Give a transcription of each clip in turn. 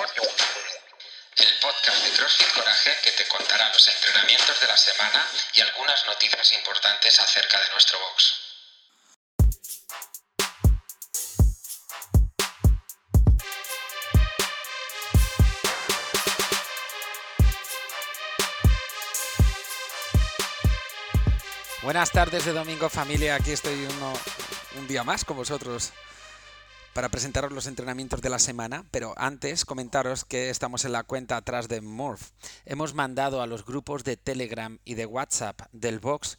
el podcast de CrossFit Coraje que te contará los entrenamientos de la semana y algunas noticias importantes acerca de nuestro box. Buenas tardes de domingo familia, aquí estoy uno, un día más con vosotros para presentaros los entrenamientos de la semana, pero antes comentaros que estamos en la cuenta atrás de Morph. Hemos mandado a los grupos de Telegram y de WhatsApp del box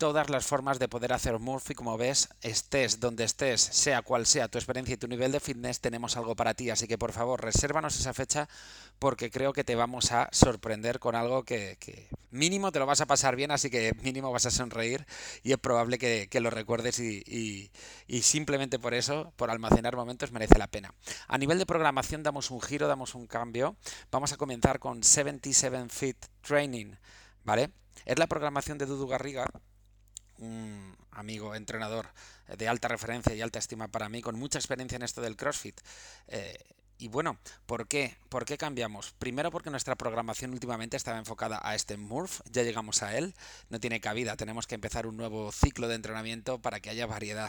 todas las formas de poder hacer Murphy. Como ves, estés donde estés, sea cual sea tu experiencia y tu nivel de fitness, tenemos algo para ti. Así que por favor, resérvanos esa fecha porque creo que te vamos a sorprender con algo que, mínimo te lo vas a pasar bien, así que mínimo vas a sonreír y es probable que, lo recuerdes y, y simplemente por eso, por almacenar momentos, merece la pena. A nivel de programación damos un giro, damos un cambio. Vamos a comenzar con 77 Fit Training, ¿vale? Es la programación de Dudu Garriga un amigo entrenador de alta referencia y alta estima para mí, con mucha experiencia en esto del CrossFit. Eh, y bueno, ¿por qué? ¿Por qué cambiamos? Primero porque nuestra programación últimamente estaba enfocada a este Murph, ya llegamos a él, no tiene cabida, tenemos que empezar un nuevo ciclo de entrenamiento para que haya variedad.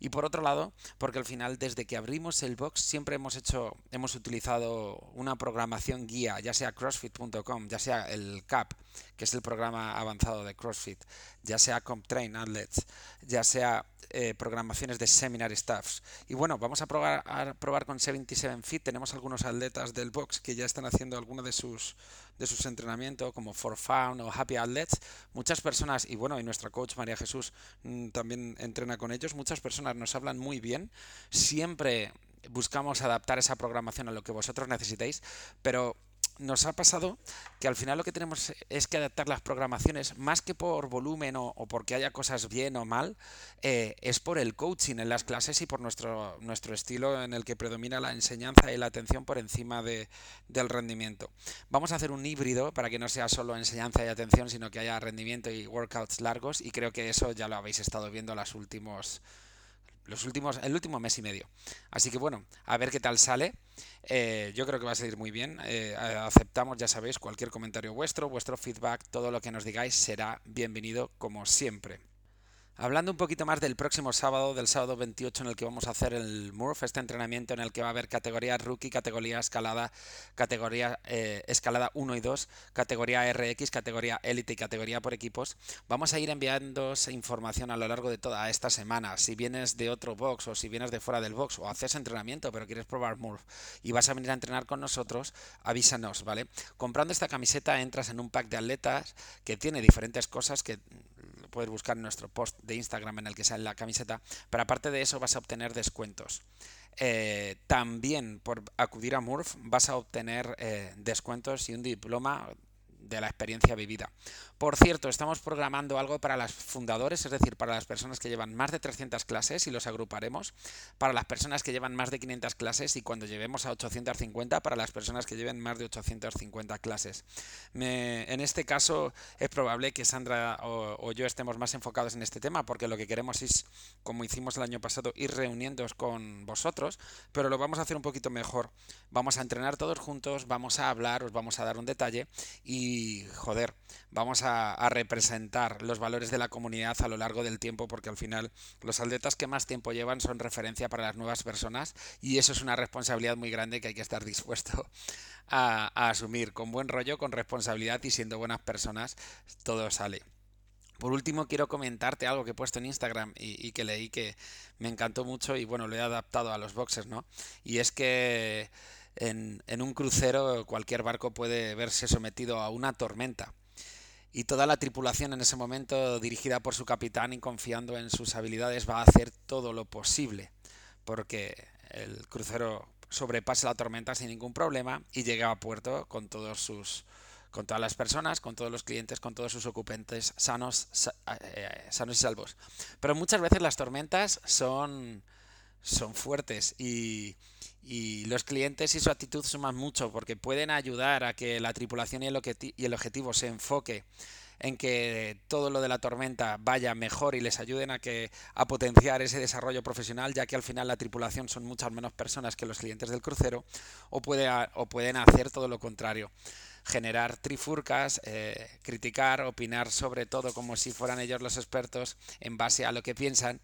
Y por otro lado, porque al final desde que abrimos el box siempre hemos hecho hemos utilizado una programación guía, ya sea crossfit.com, ya sea el CAP, que es el programa avanzado de CrossFit, ya sea CompTrain Athletes, ya sea eh, programaciones de seminar staffs. Y bueno, vamos a probar, probar con 77 Fit. Tenemos algunos atletas del box que ya están haciendo alguno de sus de sus entrenamientos como For Fun o Happy Athletes. Muchas personas, y bueno, y nuestra coach María Jesús mm, también entrena con ellos, muchas personas nos hablan muy bien. Siempre buscamos adaptar esa programación a lo que vosotros necesitéis, pero nos ha pasado que al final lo que tenemos es que adaptar las programaciones, más que por volumen o, porque haya cosas bien o mal, eh, es por el coaching en las clases y por nuestro, nuestro estilo en el que predomina la enseñanza y la atención por encima de, del rendimiento. Vamos a hacer un híbrido para que no sea solo enseñanza y atención, sino que haya rendimiento y workouts largos y creo que eso ya lo habéis estado viendo los últimos los últimos, el último mes y medio. Así que bueno, a ver qué tal sale. Eh, yo creo que va a salir muy bien. Eh, aceptamos, ya sabéis, cualquier comentario vuestro, vuestro feedback, todo lo que nos digáis será bienvenido como siempre. Hablando un poquito más del próximo sábado, del sábado 28 en el que vamos a hacer el Murph, este entrenamiento en el que va a haber categoría rookie, categoría escalada, categoría eh, escalada 1 y 2, categoría RX, categoría élite y categoría por equipos, vamos a ir enviando información a lo largo de toda esta semana. Si vienes de otro box o si vienes de fuera del box o haces entrenamiento pero quieres probar Murph y vas a venir a entrenar con nosotros, avísanos, ¿vale? Comprando esta camiseta entras en un pack de atletas que tiene diferentes cosas que puedes buscar nuestro post de Instagram en el que sale la camiseta, pero aparte de eso vas a obtener descuentos. Eh, también por acudir a Murph vas a obtener eh, descuentos y un diploma de la experiencia vivida. Por cierto, estamos programando algo para los fundadores, es decir, para las personas que llevan más de 300 clases y los agruparemos, para las personas que llevan más de 500 clases y cuando llevemos a 850 para las personas que lleven más de 850 clases. en este caso es probable que Sandra o, yo estemos más enfocados en este tema porque lo que queremos es, como hicimos el año pasado, ir reuniéndonos con vosotros, pero lo vamos a hacer un poquito mejor. Vamos a entrenar todos juntos, vamos a hablar, os vamos a dar un detalle y, joder, vamos a, representar los valores de la comunidad a lo largo del tiempo, porque al final los atletas que más tiempo llevan son referencia para las nuevas personas y eso es una responsabilidad muy grande que hay que estar dispuesto a, asumir. Con buen rollo, con responsabilidad y siendo buenas personas, todo sale. Por último, quiero comentarte algo que he puesto en Instagram y, que leí que me encantó mucho y bueno, lo he adaptado a los boxes, ¿no? Y es que en, un crucero cualquier barco puede verse sometido a una tormenta y toda la tripulación en ese momento, dirigida por su capitán y confiando en sus habilidades, va a hacer todo lo posible porque el crucero sobrepase la tormenta sin ningún problema y llegue a puerto con todos sus con todas las personas, con todos los clientes, con todos sus ocupantes sanos, eh, sanos y salvos. Pero muchas veces las tormentas son son fuertes y, los clientes y su actitud suman mucho porque pueden ayudar a que la tripulación y el, objetivo se enfoque en que todo lo de la tormenta vaya mejor y les ayuden a que a potenciar ese desarrollo profesional, ya que al final la tripulación son muchas menos personas que los clientes del crucero, o, puede, o pueden hacer todo lo contrario. Generar trifurcas, eh, criticar, opinar sobre todo como si fueran ellos los expertos en base a lo que piensan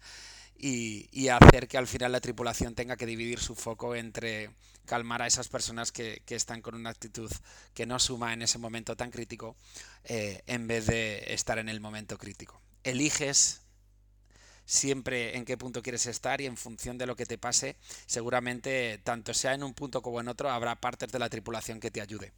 y, hacer que al final la tripulación tenga que dividir su foco entre calmar a esas personas que, están con una actitud que no suma en ese momento tan crítico eh, en vez de estar en el momento crítico. Eliges siempre en qué punto quieres estar y en función de lo que te pase, seguramente tanto sea en un punto como en otro, habrá partes de la tripulación que te ayude.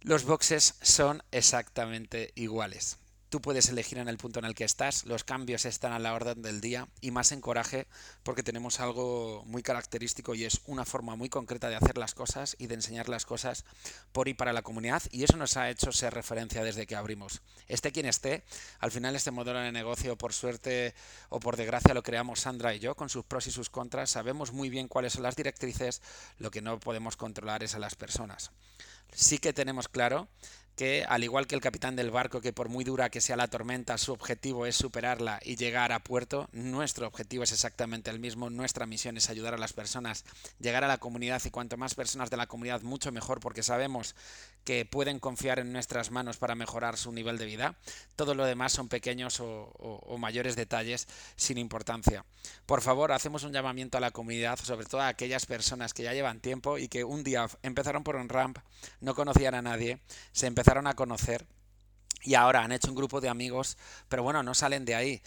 Los boxes son exactamente iguales. Tú puedes elegir en el punto en el que estás, los cambios están a la orden del día y más en coraje porque tenemos algo muy característico y es una forma muy concreta de hacer las cosas y de enseñar las cosas por y para la comunidad y eso nos ha hecho ser referencia desde que abrimos. Esté quien esté, al final este modelo de negocio por suerte o por desgracia lo creamos Sandra y yo con sus pros y sus contras, sabemos muy bien cuáles son las directrices, lo que no podemos controlar es a las personas. Sí que tenemos claro que, al igual que el capitán del barco, que por muy dura que sea la tormenta, su objetivo es superarla y llegar a puerto, nuestro objetivo es exactamente el mismo. Nuestra misión es ayudar a las personas, llegar a la comunidad y cuanto más personas de la comunidad, mucho mejor, porque sabemos que pueden confiar en nuestras manos para mejorar su nivel de vida. Todo lo demás son pequeños o, mayores detalles sin importancia. Por favor, hacemos un llamamiento a la comunidad, sobre todo a aquellas personas que ya llevan tiempo y que un día empezaron por un ramp, no conocían a nadie, se empezaron a conocer y ahora han hecho un grupo de amigos, pero bueno, no salen de ahí.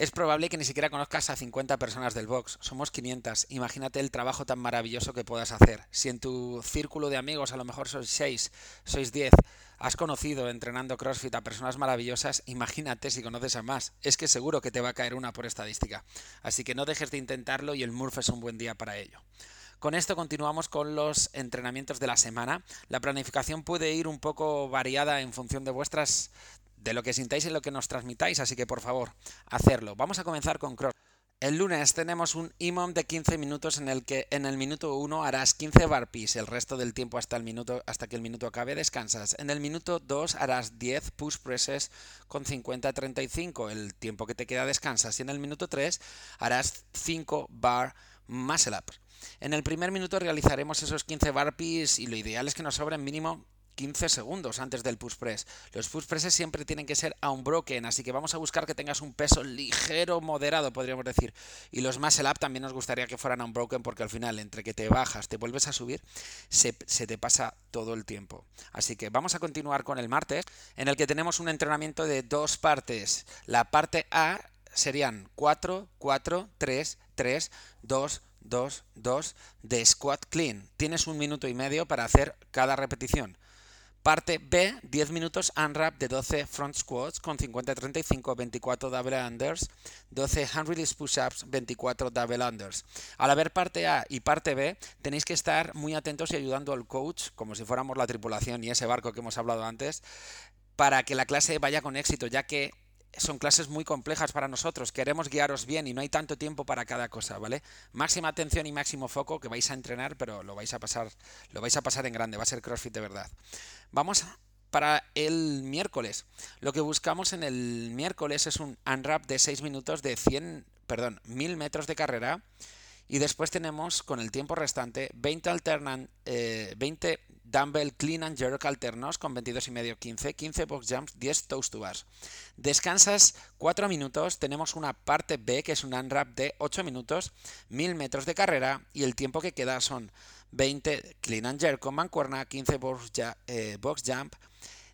Es probable que ni siquiera conozcas a 50 personas del box, somos 500. Imagínate el trabajo tan maravilloso que puedas hacer. Si en tu círculo de amigos a lo mejor sois 6, sois 10, has conocido entrenando CrossFit a personas maravillosas, imagínate si conoces a más. Es que seguro que te va a caer una por estadística. Así que no dejes de intentarlo y el Murph es un buen día para ello. Con esto continuamos con los entrenamientos de la semana. La planificación puede ir un poco variada en función de vuestras de lo que sintáis y lo que nos transmitáis, así que por favor, hacerlo. Vamos a comenzar con cross. El lunes tenemos un IMOM de 15 minutos en el que en el minuto 1 harás 15 burpees, el resto del tiempo hasta, el minuto, hasta que el minuto acabe descansas. En el minuto 2 harás 10 push presses con 50-35, el tiempo que te queda descansas. Y en el minuto 3 harás 5 bar muscle ups. En el primer minuto realizaremos esos 15 burpees y lo ideal es que nos sobren mínimo 15 segundos antes del push press. Los push presses siempre tienen que ser unbroken, así que vamos a buscar que tengas un peso ligero, moderado, podríamos decir. Y los muscle up también nos gustaría que fueran unbroken porque al final, entre que te bajas, te vuelves a subir, se, se te pasa todo el tiempo. Así que vamos a continuar con el martes, en el que tenemos un entrenamiento de dos partes. La parte A serían 4, 4, 3, 3, 2, 2, 2 de squat clean. Tienes un minuto y medio para hacer cada repetición. Parte B, 10 minutos unwrap de 12 front squats con 50-35, 24 double unders, 12 hand release push-ups, 24 double unders. Al haber parte A y parte B, tenéis que estar muy atentos y ayudando al coach, como si fuéramos la tripulación y ese barco que hemos hablado antes, para que la clase vaya con éxito, ya que son clases muy complejas para nosotros, queremos guiaros bien y no hay tanto tiempo para cada cosa, ¿vale? Máxima atención y máximo foco que vais a entrenar, pero lo vais a pasar, lo vais a pasar en grande, va a ser CrossFit de verdad. Vamos para el miércoles. Lo que buscamos en el miércoles es un unwrap de 6 minutos de 100, perdón, 1000 metros de carrera y después tenemos con el tiempo restante 20 alternan, 20 dumbbell clean and jerk alternos con 22 y medio 15, 15 box jumps, 10 toast to bars. Descansas 4 minutos, tenemos una parte B que es un unwrap de 8 minutos, 1000 metros de carrera y el tiempo que queda son 20 clean and jerk con mancuerna, 15 box, eh, box jump,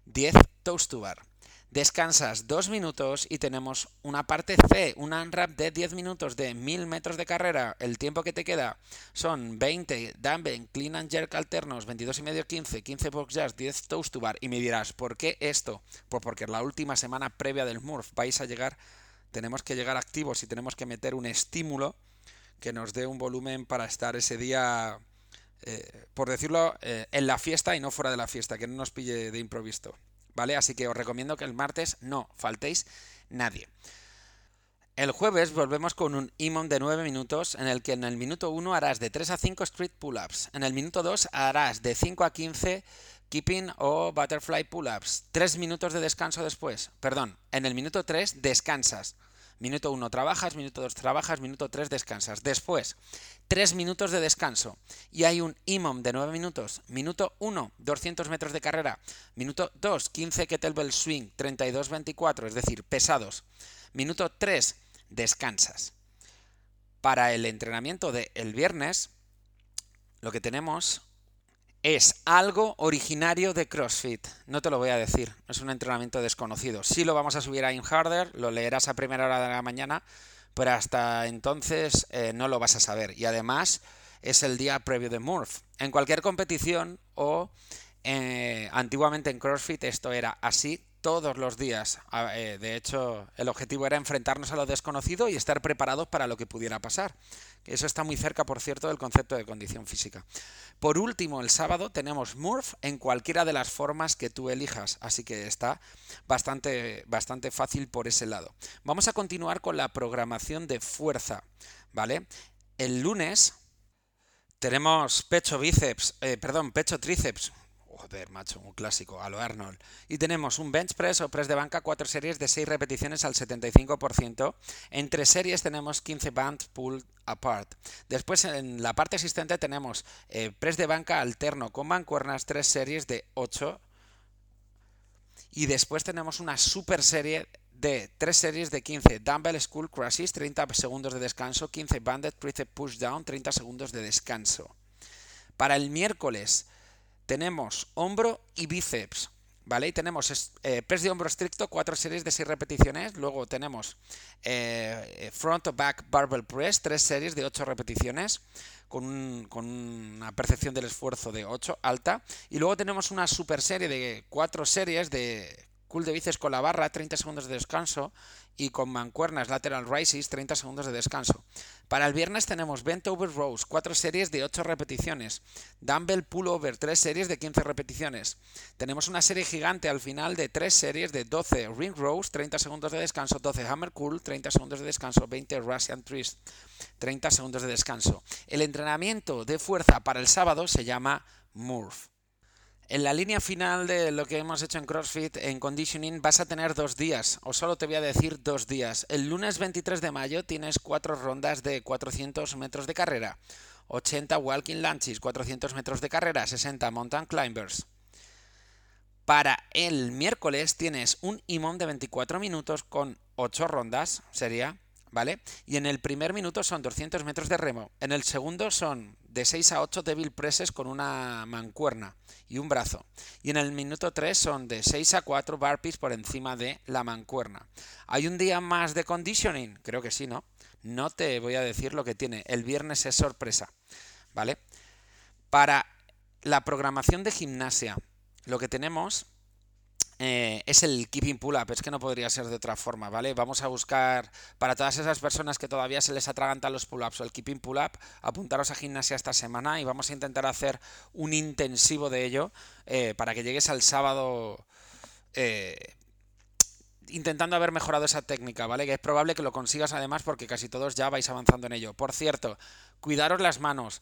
10 toast to bar. Descansas dos minutos y tenemos una parte C, un unwrap de 10 minutos de 1000 metros de carrera. El tiempo que te queda son 20 dumbbell, clean and jerk alternos, 22 y medio 15, 15 box jars, 10 toast to bar. Y me dirás, ¿por qué esto? Pues porque la última semana previa del Murph vais a llegar, tenemos que llegar activos y tenemos que meter un estímulo que nos dé un volumen para estar ese día, eh, por decirlo, eh, en la fiesta y no fuera de la fiesta, que no nos pille de improviso. ¿Vale? Así que os recomiendo que el martes no faltéis nadie. El jueves volvemos con un IMON de 9 minutos en el que en el minuto 1 harás de 3 a 5 street pull-ups. En el minuto 2 harás de 5 a 15 Keeping o butterfly pull-ups. Tres minutos de descanso después. Perdón, en el minuto 3 descansas. Minuto 1 trabajas, minuto 2 trabajas, minuto 3 descansas. Después, 3 minutos de descanso. Y hay un IMOM de 9 minutos. Minuto 1, 200 metros de carrera. Minuto 2, 15 kettlebell swing, 32-24, es decir, pesados. Minuto 3, descansas. Para el entrenamiento del el viernes, lo que tenemos es algo originario de CrossFit. No te lo voy a decir, es un entrenamiento desconocido. Sí lo vamos a subir a InHarder, lo leerás a primera hora de la mañana, pero hasta entonces eh, no lo vas a saber. Y además es el día previo de Murph. En cualquier competición o eh, antiguamente en CrossFit esto era así todos los días. Eh, de hecho, el objetivo era enfrentarnos a lo desconocido y estar preparados para lo que pudiera pasar. Eso está muy cerca, por cierto, del concepto de condición física. Por último, el sábado tenemos Murph en cualquiera de las formas que tú elijas, así que está bastante, bastante fácil por ese lado. Vamos a continuar con la programación de fuerza, ¿vale? El lunes tenemos pecho bíceps, eh, perdón, pecho tríceps, Joder, macho, un clásico, a lo Arnold. Y tenemos un bench press o press de banca, cuatro series de 6 repeticiones al 75%. En tres series tenemos 15 bands pull apart. Después en la parte asistente tenemos eh, press de banca alterno con mancuernas, tres series de 8. Y después tenemos una super serie de tres series de 15 dumbbell school crushes, 30 segundos de descanso, 15 banded tricep push down, 30 segundos de descanso. Para el miércoles tenemos hombro y bíceps. ¿Vale? Y tenemos eh, press de hombro estricto, cuatro series de seis repeticiones. Luego tenemos eh, front o back barbell press, tres series de ocho repeticiones, con, con, una percepción del esfuerzo de 8 alta. Y luego tenemos una super serie de cuatro series de cool de bíceps con la barra, 30 segundos de descanso y con mancuernas lateral rises 30 segundos de descanso. Para el viernes tenemos bent over rows, 4 series de 8 repeticiones, dumbbell pull over, 3 series de 15 repeticiones. Tenemos una serie gigante al final de 3 series de 12 ring rows, 30 segundos de descanso, 12 hammer curl, 30 segundos de descanso, 20 Russian twist, 30 segundos de descanso. El entrenamiento de fuerza para el sábado se llama Murph. En la línea final de lo que hemos hecho en CrossFit, en conditioning, vas a tener dos días, o solo te voy a decir dos días. El lunes 23 de mayo tienes cuatro rondas de 400 metros de carrera, 80 walking lunches, 400 metros de carrera, 60 mountain climbers. Para el miércoles tienes un imón de 24 minutos con 8 rondas, sería, ¿vale? Y en el primer minuto son 200 metros de remo, en el segundo son de 6 a 8 débil presses con una mancuerna y un brazo. Y en el minuto 3 son de 6 a 4 burpees por encima de la mancuerna. ¿Hay un día más de conditioning? Creo que sí, ¿no? No te voy a decir lo que tiene. El viernes es sorpresa, ¿vale? Para la programación de gimnasia, lo que tenemos eh, es el keeping pull-up, es que no podría ser de otra forma, ¿vale? Vamos a buscar, para todas esas personas que todavía se les atragantan los pull-ups o el keeping pull-up, apuntaros a gimnasia esta semana y vamos a intentar hacer un intensivo de ello eh, para que llegues al sábado eh, intentando haber mejorado esa técnica, ¿vale? Que es probable que lo consigas además porque casi todos ya vais avanzando en ello. Por cierto, cuidaros las manos.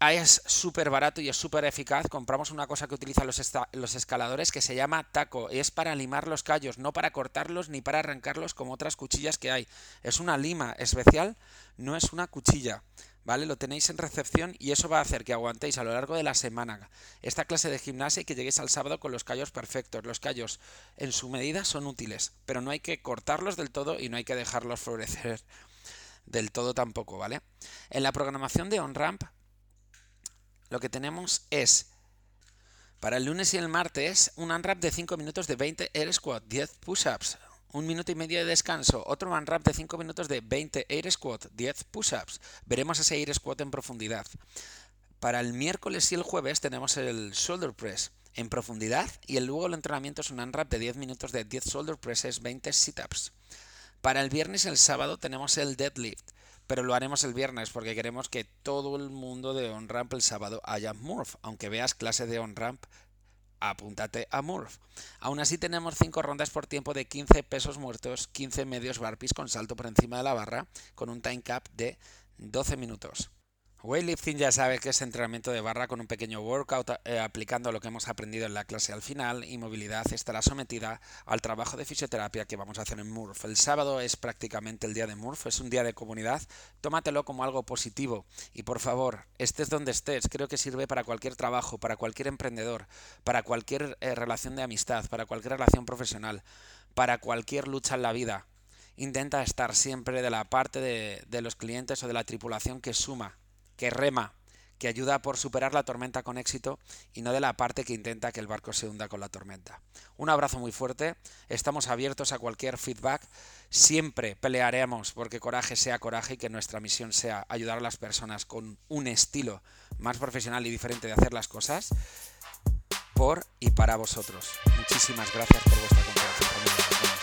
Es súper barato y es súper eficaz. Compramos una cosa que utilizan los, los, escaladores que se llama taco. Es para limar los callos, no para cortarlos ni para arrancarlos como otras cuchillas que hay. Es una lima especial, no es una cuchilla. ¿Vale? Lo tenéis en recepción y eso va a hacer que aguantéis a lo largo de la semana esta clase de gimnasia y que lleguéis al sábado con los callos perfectos. Los callos en su medida son útiles, pero no hay que cortarlos del todo y no hay que dejarlos florecer del todo tampoco, ¿vale? En la programación de OnRamp lo que tenemos es para el lunes y el martes un unwrap de 5 minutos de 20 air squat, 10 push-ups, un minuto y medio de descanso, otro unwrap de 5 minutos de 20 air squat, 10 push-ups. Veremos ese air squat en profundidad. Para el miércoles y el jueves tenemos el shoulder press en profundidad y el luego el entrenamiento es un unwrap de 10 minutos de 10 shoulder presses, 20 sit-ups. Para el viernes y el sábado tenemos el deadlift pero lo haremos el viernes porque queremos que todo el mundo de OnRamp el sábado haya Murph. Aunque veas clase de OnRamp, apúntate a Murph. Aún así tenemos 5 rondas por tiempo de 15 pesos muertos, 15 medios barpees con salto por encima de la barra, con un time cap de 12 minutos. Weightlifting ya sabe que es entrenamiento de barra con un pequeño workout eh, aplicando lo que hemos aprendido en la clase al final y movilidad estará sometida al trabajo de fisioterapia que vamos a hacer en Murph. El sábado es prácticamente el día de Murph, es un día de comunidad, tómatelo como algo positivo y por favor, estés donde estés, creo que sirve para cualquier trabajo, para cualquier emprendedor, para cualquier eh, relación de amistad, para cualquier relación profesional, para cualquier lucha en la vida. Intenta estar siempre de la parte de los clientes o de la tripulación que suma que rema, que ayuda por superar la tormenta con éxito y no de la parte que intenta que el barco se hunda con la tormenta. Un abrazo muy fuerte, estamos abiertos a cualquier feedback, siempre pelearemos porque coraje sea coraje y que nuestra misión sea ayudar a las personas con un estilo más profesional y diferente de hacer las cosas por y para vosotros. Muchísimas gracias por vuestra confianza.